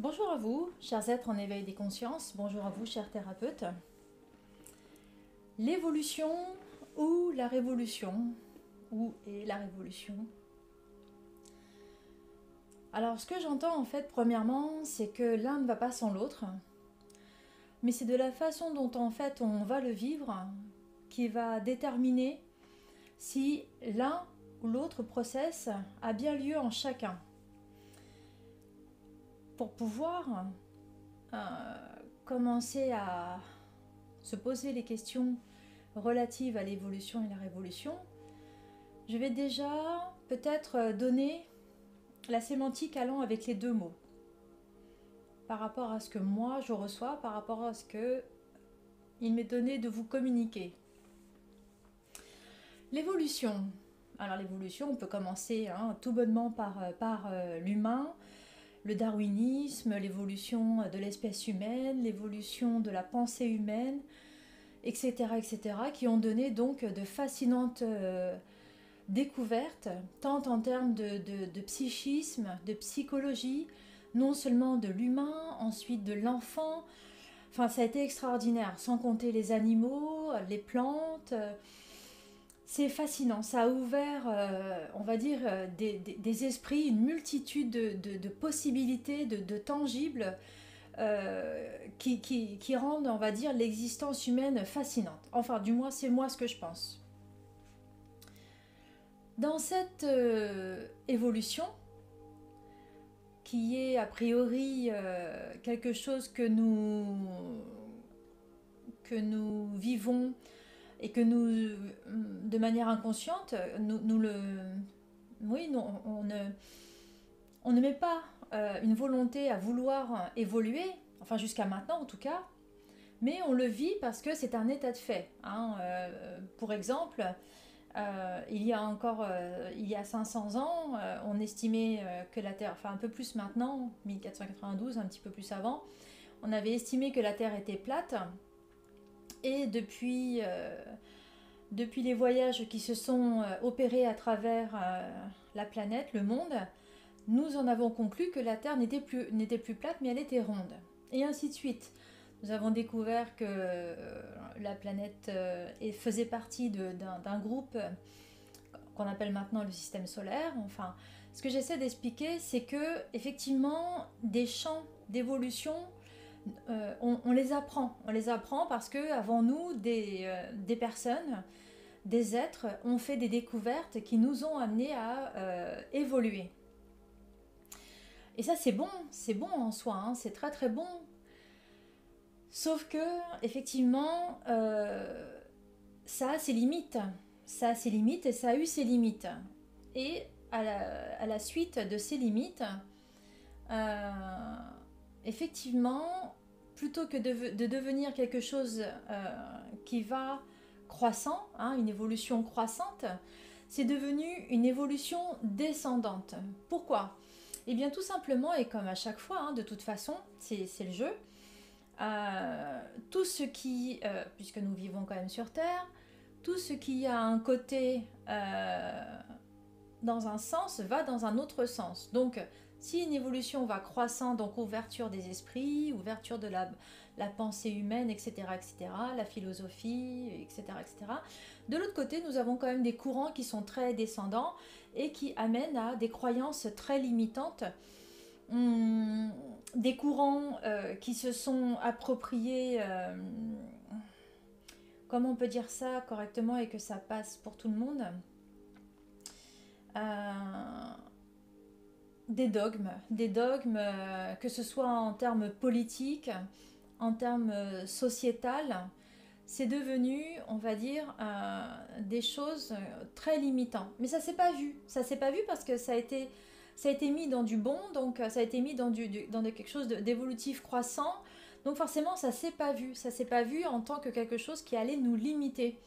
Bonjour à vous, chers êtres en éveil des consciences. Bonjour à vous, chers thérapeutes. L'évolution ou la révolution? Où est la révolution? Alors, ce que j'entends en fait, premièrement, c'est que l'un ne va pas sans l'autre. Mais c'est de la façon dont en fait on va le vivre qui va déterminer si l'un ou l'autre process a bien lieu en chacun pour pouvoir euh, commencer à se poser les questions relatives à l'évolution et la révolution, je vais déjà peut-être donner la sémantique allant avec les deux mots par rapport à ce que moi je reçois, par rapport à ce que il m'est donné de vous communiquer. L'évolution. Alors l'évolution, on peut commencer hein, tout bonnement par, par euh, l'humain, le darwinisme, l'évolution de l'espèce humaine, l'évolution de la pensée humaine, etc., etc., qui ont donné donc de fascinantes euh, découvertes, tant en termes de, psychisme, de psychologie, non seulement de l'humain, ensuite de l'enfant. Enfin, ça a été extraordinaire, sans compter les animaux, les plantes c'est fascinant. Ça a ouvert, euh, on va dire, euh, des, esprits, une multitude de, possibilités, de, tangibles euh, qui, rendent, on va dire, l'existence humaine fascinante. Enfin, du moins, c'est moi ce que je pense. Dans cette évolution, qui est a priori quelque chose que nous, que nous vivons et que nous, de manière inconsciente, nous, le, oui, on, ne, on ne met pas euh, une volonté à vouloir évoluer, enfin jusqu'à maintenant en tout cas, mais on le vit parce que c'est un état de fait. Hein. Euh, pour exemple, euh, il y a encore, il y a 500 ans, on estimait que la Terre, enfin un peu plus maintenant, 1492, un petit peu plus avant, on avait estimé que la Terre était plate et depuis, euh, depuis les voyages qui se sont euh, opérés à travers euh, la planète, le monde, nous en avons conclu que la Terre n'était plus, plus plate, mais elle était ronde. Et ainsi de suite. Nous avons découvert que la planète faisait partie d'un groupe qu'on appelle maintenant le système solaire. Enfin, ce que j'essaie d'expliquer, c'est que effectivement, des champs d'évolution euh, on, les apprend. On les apprend parce que avant nous, des, euh, personnes, des êtres ont fait des découvertes qui nous ont amenés à euh, évoluer. Et ça, c'est bon, c'est bon en soi, hein. c'est très très bon. Sauf que, effectivement, ça a ses limites. Ça a ses limites et ça a eu ses limites. Et à la, suite de ces limites, effectivement, plutôt que de, devenir quelque chose euh, qui va croissant, hein, une évolution croissante, c'est devenu une évolution descendante. Pourquoi? Eh bien tout simplement, et comme à chaque fois, hein, de toute façon, c'est le jeu, euh, tout ce qui, euh, puisque nous vivons quand même sur Terre, tout ce qui a un côté dans un sens va dans un autre sens. Donc si une évolution va croissant, donc ouverture des esprits, ouverture de la, pensée humaine, etc., etc., la philosophie, etc., etc. De l'autre côté, nous avons quand même des courants qui sont très descendants et qui amènent à des croyances très limitantes. Hum, des courants euh, qui se sont appropriés, euh, comment on peut dire ça correctement et que ça passe pour tout le monde? Euh, des dogmes, des dogmes, euh, que ce soit en termes politiques, en termes euh, sociétals, c'est devenu, on va dire, euh, des choses très limitantes. Mais ça s'est pas vu. Ça s'est pas vu parce que ça a été, ça a été mis dans du bon, donc ça a été mis dans, du, dans quelque chose d'évolutif croissant. Donc forcément, ça s'est pas vu. Ça s'est pas vu en tant que quelque chose qui allait nous limiter.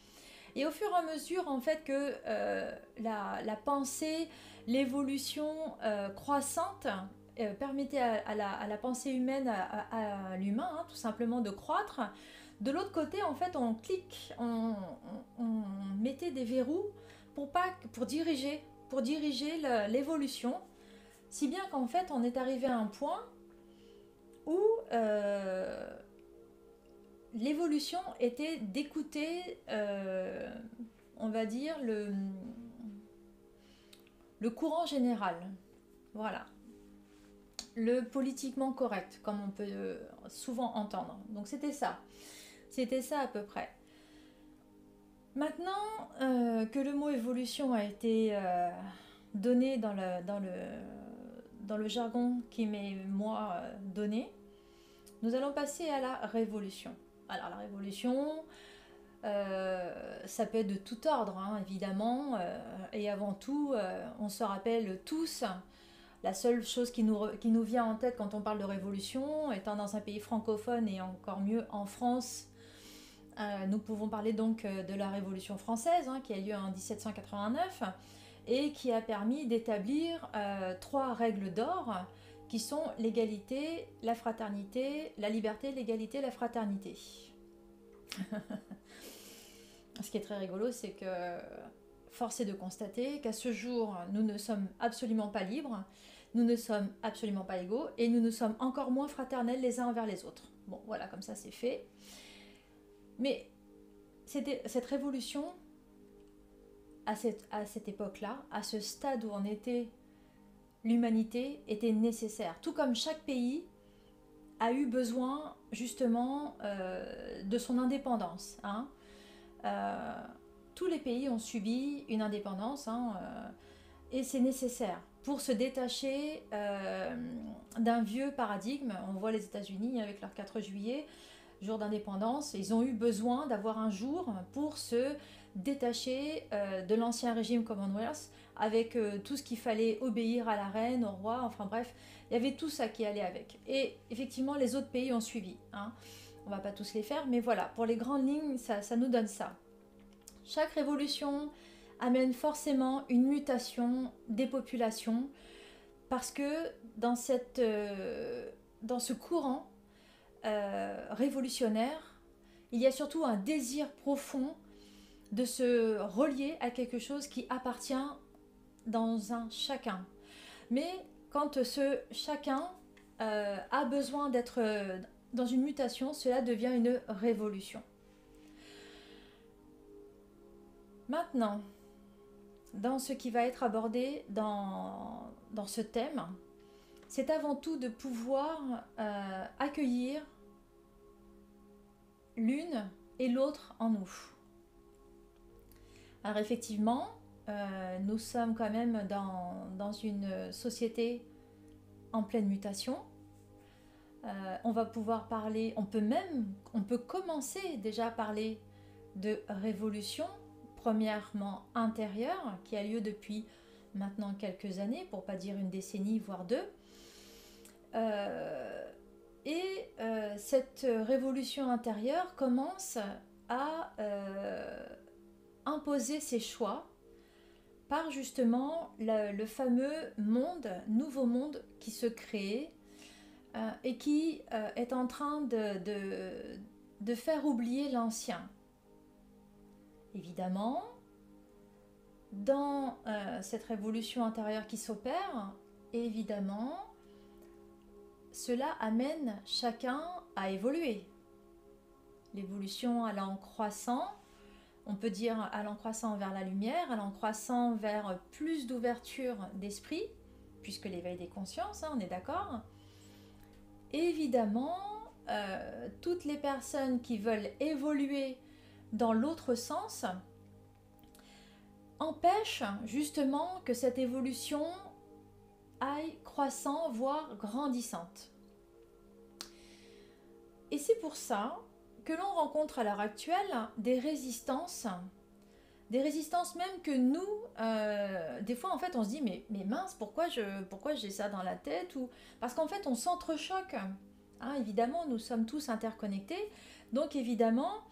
Et au fur et à mesure, en fait, que la, pensée, l'évolution euh, croissante euh, permettait à, la, pensée humaine, à, l'humain, hein, tout simplement, de croître. De l'autre côté, en fait, on clique, on, mettait des verrous pour, pas, pour diriger, pour diriger l'évolution, si bien qu'en fait, on est arrivé à un point où l'évolution était d'écouter, on va dire, le, le courant général. Voilà. Le politiquement correct, comme on peut souvent entendre. Donc c'était ça. C'était ça à peu près. Maintenant euh, que le mot évolution a été euh, donné dans le, jargon qui m'est moi euh, donné, nous allons passer à la révolution. Alors la révolution, ça peut être de tout ordre, hein, évidemment. et avant tout, on se rappelle tous, la seule chose qui nous, vient en tête quand on parle de révolution, étant dans un pays francophone et encore mieux en France, euh, nous pouvons parler donc euh, de la Révolution française hein, qui a lieu en 1789 et qui a permis d'établir euh, trois règles d'or qui sont l'égalité, la fraternité, la liberté, l'égalité, la fraternité. Ce qui est très rigolo, c'est que force est de constater qu'à ce jour, nous ne sommes absolument pas libres, nous ne sommes absolument pas égaux et nous ne sommes encore moins fraternels les uns envers les autres. Bon, voilà, comme ça c'est fait. Mais cette révolution, à cette, époque-là, à ce stade où on était, l'humanité était nécessaire. Tout comme chaque pays a eu besoin justement euh, de son indépendance. Hein. Euh, tous les pays ont subi une indépendance hein, euh, et c'est nécessaire pour se détacher d'un vieux paradigme. On voit les États-Unis avec leur 4 juillet jour d'indépendance, ils ont eu besoin d'avoir un jour pour se détacher euh, de l'ancien régime Commonwealth avec euh, tout ce qu'il fallait obéir à la reine, au roi, enfin bref, il y avait tout ça qui allait avec. Et effectivement, les autres pays ont suivi. Hein. On va pas tous les faire, mais voilà, pour les grandes lignes, ça, nous donne ça. Chaque révolution amène forcément une mutation des populations parce que dans, euh, ce courant, euh, révolutionnaire, il y a surtout un désir profond de se relier à quelque chose qui appartient dans un chacun. Mais quand ce chacun euh, a besoin d'être dans une mutation, cela devient une révolution. Maintenant, dans ce qui va être abordé dans, ce thème, c'est avant tout de pouvoir euh, accueillir l'une et l'autre en nous. Alors effectivement, euh, nous sommes quand même dans, une société en pleine mutation. Euh, on va pouvoir parler, on peut même, on peut commencer déjà à parler de révolution, premièrement intérieure, qui a lieu depuis maintenant quelques années, pour pas dire une décennie, voire deux, euh, et euh, cette révolution intérieure commence à imposer ses choix par justement le, fameux monde, nouveau monde qui se crée et qui est en train de, faire oublier l'ancien. Évidemment, dans cette révolution intérieure qui s'opère, évidemment, cela amène chacun à évoluer. L'évolution allant croissant, on peut dire allant croissant vers la lumière, allant croissant vers plus d'ouverture d'esprit, puisque l'éveil des consciences, hein, on est d'accord. Évidemment, euh, toutes les personnes qui veulent évoluer dans l'autre sens empêchent justement que cette évolution aille croissant, voire grandissante. Et c'est pour ça que l'on rencontre à l'heure actuelle des résistances, des résistances même que nous, euh, des fois en fait on se dit mais, mais mince, pourquoi, pourquoi j'ai ça dans la tête ou Parce qu'en fait on s'entrechoque. Hein, évidemment, nous sommes tous interconnectés. Donc évidemment,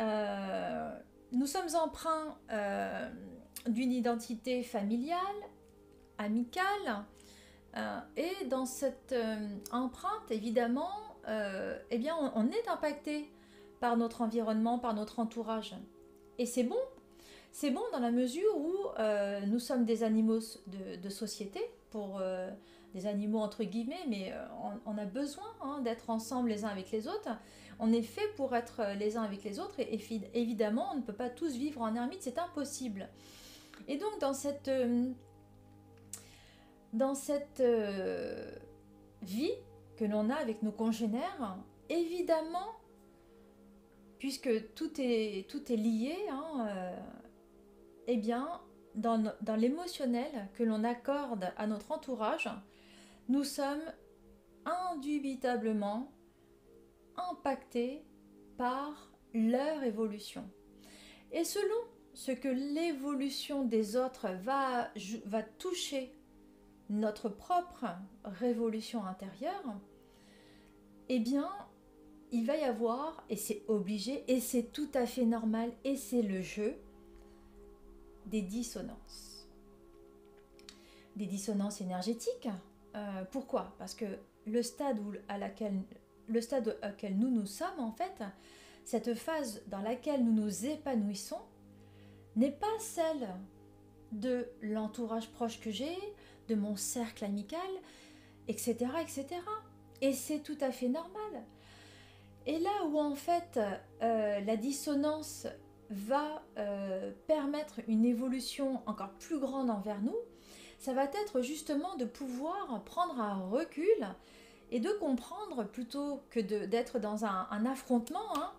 euh, nous sommes emprunts euh, d'une identité familiale, amicale, et dans cette empreinte, évidemment, eh bien, on, est impacté par notre environnement, par notre entourage. Et c'est bon. C'est bon dans la mesure où nous sommes des animaux de, société, pour des animaux entre guillemets, mais euh, on, a besoin hein, d'être ensemble les uns avec les autres. On est fait pour être les uns avec les autres et, évidemment on ne peut pas tous vivre en ermite, c'est impossible. Et donc dans cette, euh, dans cette euh, vie que l'on a avec nos congénères, évidemment, puisque tout est, tout est lié, hein, eh bien, dans, l'émotionnel que l'on accorde à notre entourage, nous sommes indubitablement impactés par leur évolution. Et selon ce que l'évolution des autres va, va toucher notre propre révolution intérieure, eh bien, il va y avoir, et c'est obligé, et c'est tout à fait normal, et c'est le jeu, des dissonances. Des dissonances énergétiques, euh, pourquoi? Parce que le stade, à laquelle, auquel nous nous sommes, en fait, cette phase dans laquelle nous nous épanouissons, n'est pas celle de l'entourage proche que j'ai, de mon cercle amical, etc. etc. Et c'est tout à fait normal. Et là où en fait euh, la dissonance va euh, permettre une évolution encore plus grande envers nous, ça va être justement de pouvoir prendre un recul et de comprendre plutôt que d'être dans un, affrontement. Hein.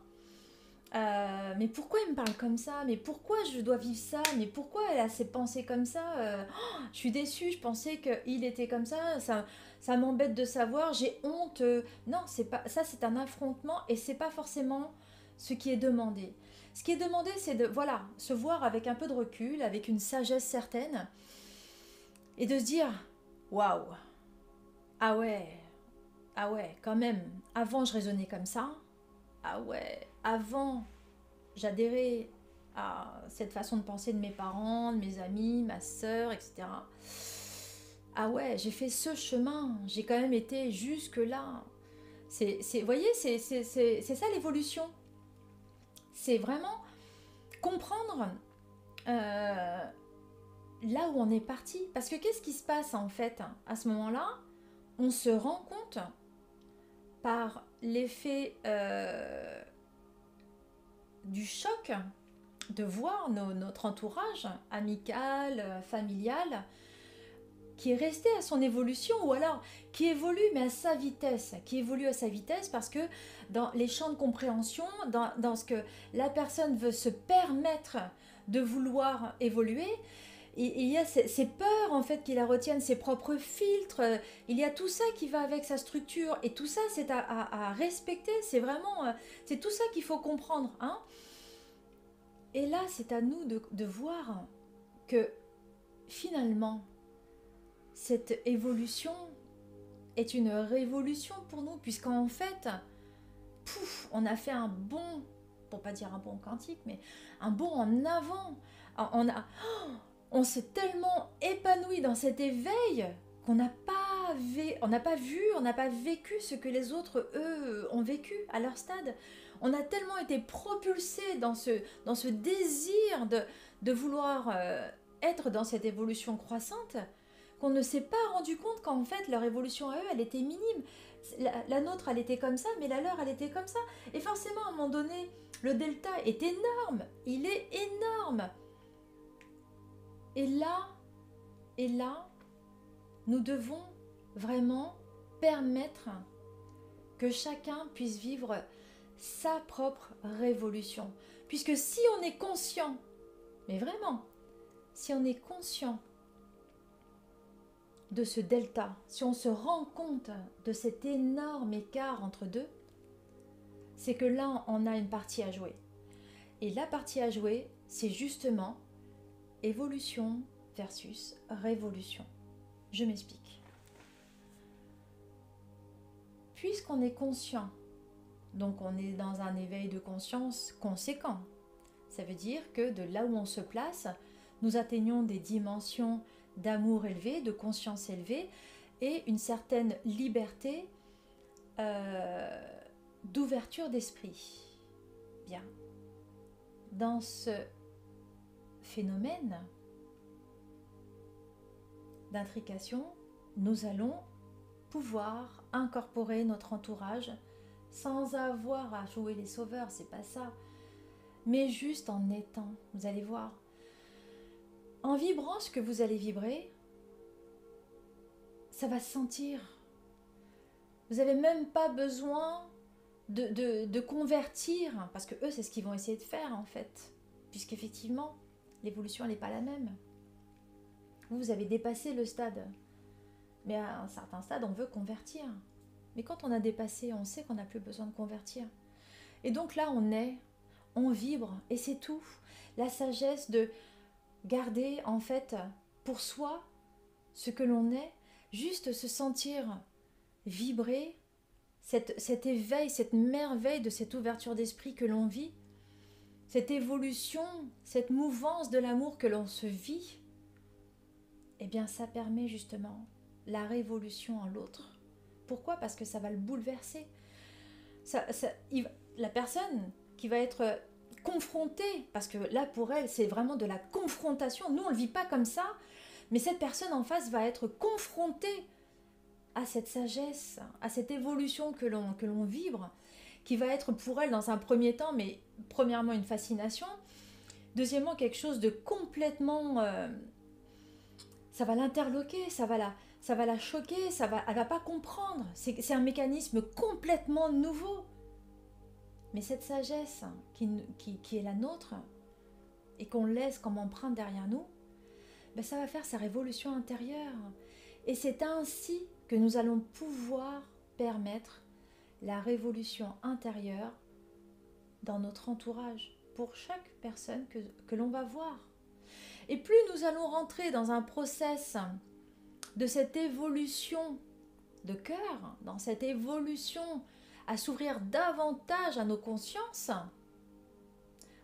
Euh, mais pourquoi il me parle comme ça? Mais pourquoi je dois vivre ça? Mais pourquoi elle a ses pensées comme ça? Euh, oh, Je suis déçue, je pensais qu'il était comme ça. Ça, ça m'embête de savoir. J'ai honte. Non, pas ça. C'est un affrontement et c'est pas forcément ce qui est demandé. Ce qui est demandé, c'est de voilà se voir avec un peu de recul, avec une sagesse certaine, et de se dire waouh, ah ouais, ah ouais, quand même, avant je raisonnais comme ça, ah ouais, avant j'adhérais à cette façon de penser de mes parents, de mes amis, ma soeur, etc. Ah ouais, j'ai fait ce chemin, j'ai quand même été jusque là. C'est, voyez, c'est ça l'évolution. C'est vraiment comprendre euh, là où on est parti. Parce que qu'est-ce qui se passe en fait à ce moment-là? On se rend compte par l'effet euh, du choc de voir notre entourage amical, familial, qui est resté à son évolution ou alors qui évolue mais à sa vitesse, qui évolue à sa vitesse parce que dans les champs de compréhension, dans, dans ce que la personne veut se permettre de vouloir évoluer, il y a ces, peurs en fait qui la retiennent, ses propres filtres, il y a tout ça qui va avec sa structure et tout ça c'est à, respecter, c'est vraiment, euh, c'est tout ça qu'il faut comprendre. Hein et là c'est à nous de, de voir que finalement cette évolution est une révolution pour nous puisqu'en fait, on a fait un bon, pour pas dire un bon quantique, mais un bon en avant. On a, on s'est tellement épanoui dans cet éveil qu'on n'a pas, pas vu, on n'a pas vécu ce que les autres, eux, ont vécu à leur stade. On a tellement été propulsé dans ce, dans ce désir de, de vouloir euh, être dans cette évolution croissante qu'on ne s'est pas rendu compte qu'en fait leur évolution à eux, elle était minime. La, nôtre, elle était comme ça, mais la leur, elle était comme ça. Et forcément, à un moment donné, le delta est énorme. Il est énorme. Et là, et là, nous devons vraiment permettre que chacun puisse vivre sa propre révolution. Puisque si on est conscient, mais vraiment, si on est conscient de ce delta, si on se rend compte de cet énorme écart entre deux, c'est que là, on a une partie à jouer. Et la partie à jouer, c'est justement évolution versus révolution. Je m'explique. Puisqu'on est conscient, donc on est dans un éveil de conscience conséquent, ça veut dire que de là où on se place, nous atteignons des dimensions d'amour élevé, de conscience élevée et une certaine liberté euh, d'ouverture d'esprit. Bien. Dans ce phénomène d'intrication, nous allons pouvoir incorporer notre entourage sans avoir à jouer les sauveurs, c'est pas ça, mais juste en étant, vous allez voir. En vibrant ce que vous allez vibrer, ça va se sentir. Vous n'avez même pas besoin de, convertir, parce que eux, c'est ce qu'ils vont essayer de faire en fait, puisqu'effectivement, l'évolution, n'est pas la même. Vous, vous avez dépassé le stade. Mais à un certain stade, on veut convertir. Mais quand on a dépassé, on sait qu'on n'a plus besoin de convertir. Et donc là, on est, on vibre, et c'est tout. La sagesse de garder en fait pour soi ce que l'on est, juste se sentir vibrer, cette, cet éveil, cette merveille de cette ouverture d'esprit que l'on vit, cette évolution, cette mouvance de l'amour que l'on se vit, eh bien ça permet justement la révolution en l'autre. Pourquoi? Parce que ça va le bouleverser. Ça, la personne qui va être confrontée, parce que là pour elle c'est vraiment de la confrontation, nous on ne vit pas comme ça, mais cette personne en face va être confrontée à cette sagesse, à cette évolution que l'on, que l'on vibre, qui va être pour elle dans un premier temps, mais premièrement une fascination, deuxièmement quelque chose de complètement... Euh, ça va l'interloquer, ça va la, ça va la choquer, ça va, elle va pas comprendre. C'est, un mécanisme complètement nouveau. Mais cette sagesse qui, qui, est la nôtre et qu'on laisse comme empreinte derrière nous, ben ça va faire sa révolution intérieure. Et c'est ainsi que nous allons pouvoir permettre la révolution intérieure dans notre entourage pour chaque personne que, que l'on va voir. Et plus nous allons rentrer dans un process de cette évolution de cœur, dans cette évolution à s'ouvrir davantage à nos consciences,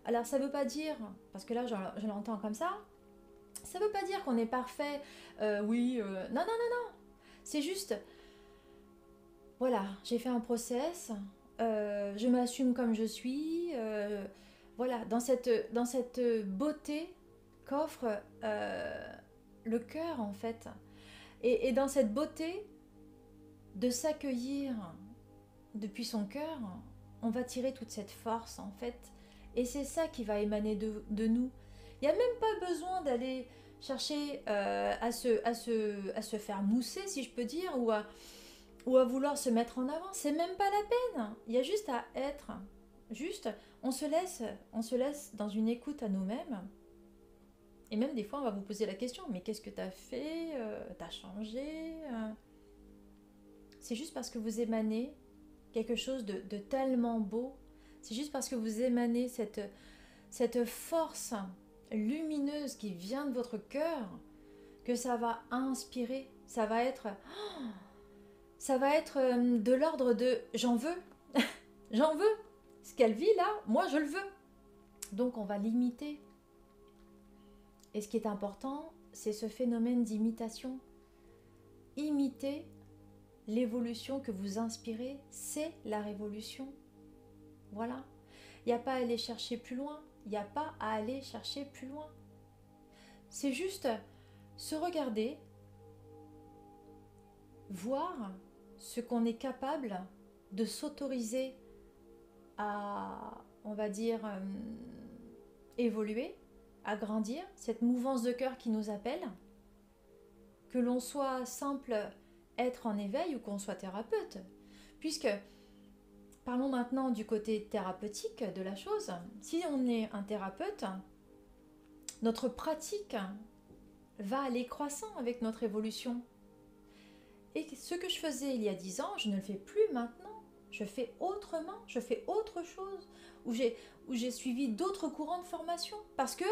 alors ça ne veut pas dire, parce que là je, l'entends comme ça, ça ne veut pas dire qu'on est parfait, euh, oui, euh, non, non, non, non, c'est juste, voilà, j'ai fait un process, euh, je m'assume comme je suis, voilà, dans cette, dans cette beauté qu'offre le cœur en fait. Et, dans cette beauté de s'accueillir depuis son cœur, on va tirer toute cette force en fait. Et c'est ça qui va émaner de, nous. Il n'y a même pas besoin d'aller chercher euh, à, se, faire mousser, si je peux dire, ou à, ou à vouloir se mettre en avant. C'est même pas la peine. Il y a juste à être. Juste, on se laisse, on se laisse dans une écoute à nous-mêmes et même des fois, on va vous poser la question, mais qu'est-ce que tu as fait euh, T'as changé euh? C'est juste parce que vous émanez quelque chose de, tellement beau. C'est juste parce que vous émanez cette, force lumineuse qui vient de votre cœur que ça va inspirer. Ça va être... ça va être euh, de l'ordre de j'en veux. j'en veux. Ce qu'elle vit là, moi je le veux. Donc on va limiter et ce qui est important, c'est ce phénomène d'imitation. Imiter l'évolution que vous inspirez, c'est la révolution. Voilà. Il n'y a pas à aller chercher plus loin. Il n'y a pas à aller chercher plus loin. C'est juste se regarder, voir ce qu'on est capable de s'autoriser à, on va dire, euh, évoluer à grandir, cette mouvance de cœur qui nous appelle, que l'on soit simple être en éveil ou qu'on soit thérapeute. Puisque, parlons maintenant du côté thérapeutique de la chose. Si on est un thérapeute, notre pratique va aller croissant avec notre évolution. Et ce que je faisais il y a dix ans, je ne le fais plus maintenant. Je fais autrement, je fais autre chose où j'ai suivi d'autres courants de formation parce que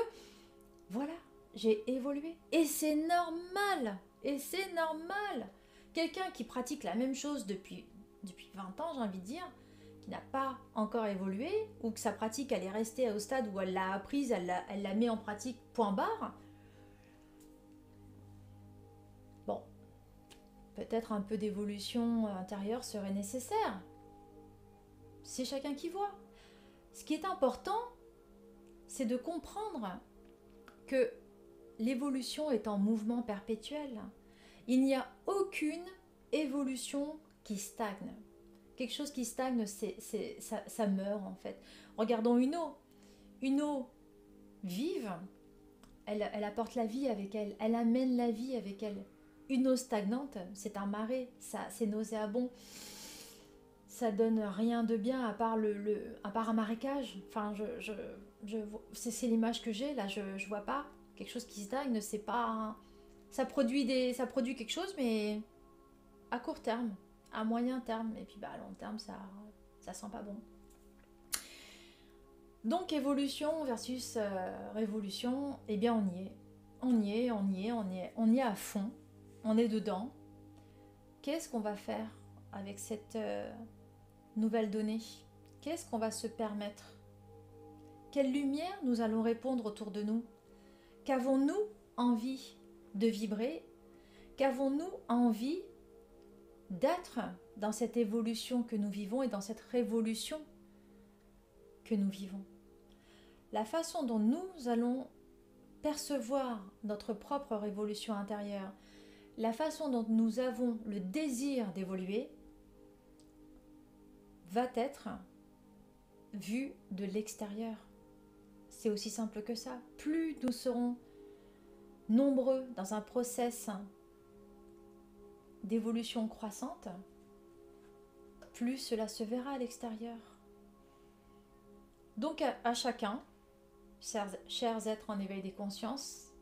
voilà, j'ai évolué et c'est normal et c'est normal. Quelqu'un qui pratique la même chose depuis depuis 20 ans, j'ai envie de dire, qui n'a pas encore évolué ou que sa pratique elle est restée au stade où elle l'a apprise, elle la, elle la met en pratique point barre. Bon, peut-être un peu d'évolution intérieure serait nécessaire. C'est chacun qui voit. Ce qui est important, c'est de comprendre que l'évolution est en mouvement perpétuel. Il n'y a aucune évolution qui stagne. Quelque chose qui stagne, c'est, ça, ça meurt en fait. Regardons une eau. Une eau vive, elle, elle, apporte la vie avec elle, elle amène la vie avec elle. Une eau stagnante, c'est un marais, ça, c'est nauséabond, ça donne rien de bien à part, le, le à part un marécage. Enfin, je, je, je c'est, l'image que j'ai, là, je, je vois pas. Quelque chose qui stagne, c'est pas. Ça produit, des, ça produit quelque chose, mais à court terme, à moyen terme, et puis bah, à long terme, ça, ça sent pas bon. Donc évolution versus euh, révolution, eh bien on y est. On y est, on y est, on y est, on y est à fond. On est dedans. Qu'est-ce qu'on va faire avec cette euh, nouvelle donnée? Qu'est-ce qu'on va se permettre? Quelle lumière nous allons répondre autour de nous? Qu'avons-nous envie de vibrer Qu'avons-nous envie d'être dans cette évolution que nous vivons et dans cette révolution que nous vivons? La façon dont nous allons percevoir notre propre révolution intérieure, la façon dont nous avons le désir d'évoluer, va être vue de l'extérieur. C'est aussi simple que ça. Plus nous serons nombreux dans un process d'évolution croissante, plus cela se verra à l'extérieur. Donc à, chacun, chers, chers êtres en éveil des consciences,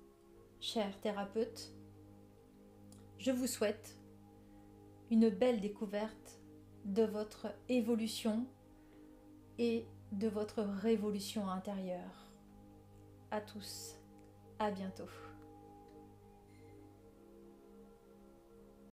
chers thérapeutes, je vous souhaite une belle découverte de votre évolution et de votre révolution intérieure. À tous, à bientôt.